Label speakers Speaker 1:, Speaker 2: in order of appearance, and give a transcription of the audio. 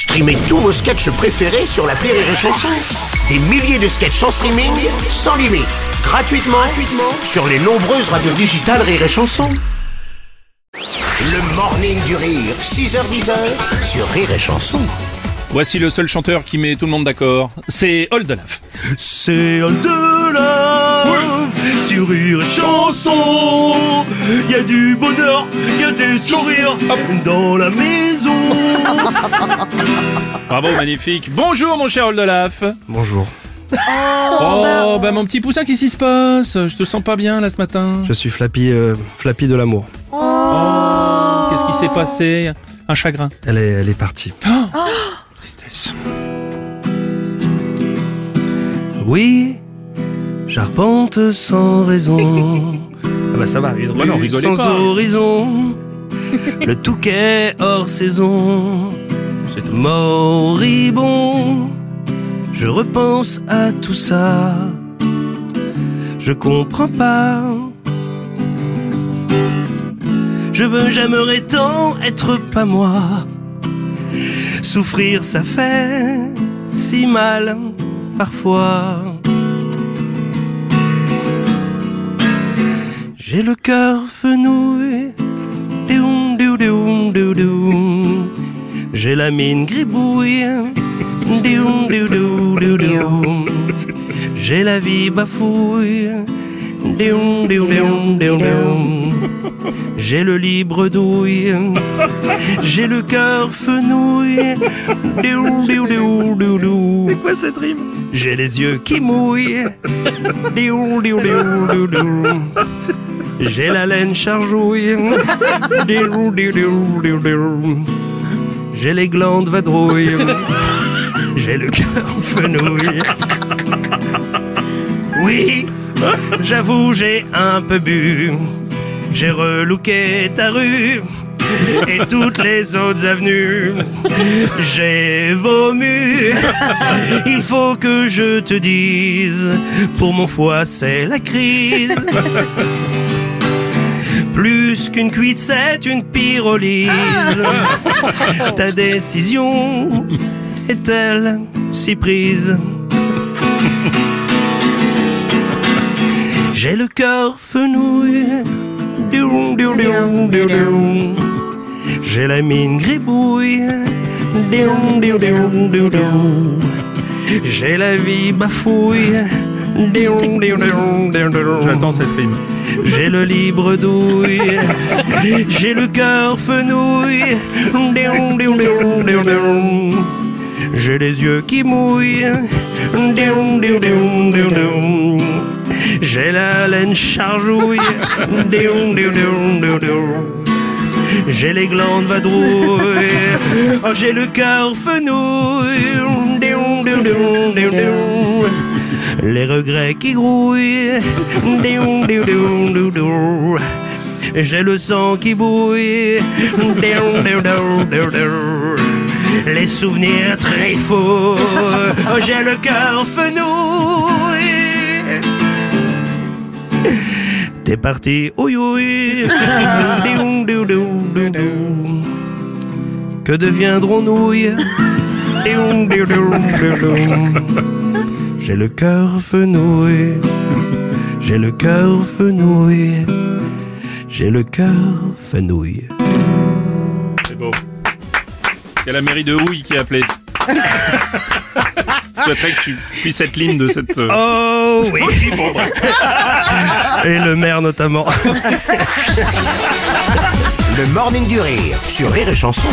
Speaker 1: Streamez tous vos sketchs préférés sur la Rire et Chanson. Des milliers de sketchs en streaming, sans limite, gratuitement, gratuitement sur les nombreuses radios digitales Rire et Chanson. Le morning du rire, 6h10 sur Rire et Chanson.
Speaker 2: Voici le seul chanteur qui met tout le monde d'accord. C'est Oldelaf.
Speaker 3: C'est love sur Rire et Chanson. Y a du bonheur, y a des sourires dans la maison.
Speaker 2: Bravo, magnifique. Bonjour, mon cher Oldelaf.
Speaker 4: Bonjour,
Speaker 2: Oh, bah mon petit poussin, qu'est-ce qui se passe? Je te sens pas bien là ce matin.
Speaker 4: je suis Flappy, euh, Flappy de l'amour.
Speaker 2: Qu'est-ce qui s'est passé? Un chagrin.
Speaker 4: Elle est, elle est partie.
Speaker 2: Tristesse.
Speaker 4: Oui, j'arpente sans raison. ah bah ça va, une
Speaker 2: Bah non,
Speaker 4: sans
Speaker 2: pas.
Speaker 4: horizon. Le touquet hors saison.
Speaker 2: C'est tout.
Speaker 4: Moribond, je repense à tout ça. Je comprends pas. Je veux, j'aimerais tant être pas moi. Souffrir, ça fait si mal parfois. J'ai le cœur fenouil. J'ai la mine gribouille. J'ai la vie bafouille. J'ai le libre douille. J'ai le cœur fenouil.
Speaker 2: C'est quoi cette rime?
Speaker 4: J'ai les yeux qui mouillent. J'ai la laine chargouille. J'ai les glandes vadrouilles. J'ai le cœur fenouil. Oui, j'avoue, j'ai un peu bu. J'ai relooké ta rue et toutes les autres avenues. J'ai vomu. Il faut que je te dise, pour mon foie, c'est la crise. Plus qu'une cuite, c'est une pyrolyse. Ta décision est-elle si prise? J'ai le cœur fenouil. J'ai la mine gribouille. J'ai la vie bafouille.
Speaker 2: J'attends cette rime.
Speaker 4: J'ai le libre douille, j'ai le cœur fenouil, Déon, déon, déon, déon, déon. j'ai les yeux qui mouillent, j'ai la laine chargouille, j'ai les glandes vadrouilles, oh, j'ai le cœur fenouil, Déon, déon, déon, déon, déon. Les regrets qui grouillent, J'ai le sang qui bouille. Les souvenirs très faux, oh, j'ai le cœur fenouil. T'es parti, oui, oui. Que deviendrons-nous. J'ai le cœur fenouil, j'ai le cœur fenouil, j'ai le cœur fenouil.
Speaker 2: C'est beau. Il y a la mairie de Houille qui a appelé. Je souhaiterais que tu puisses être l'hymne de cette. euh,
Speaker 4: Oh oui,
Speaker 2: Bon, bref.
Speaker 4: et le maire notamment.
Speaker 1: Le morning du rire sur Rire et Chanson.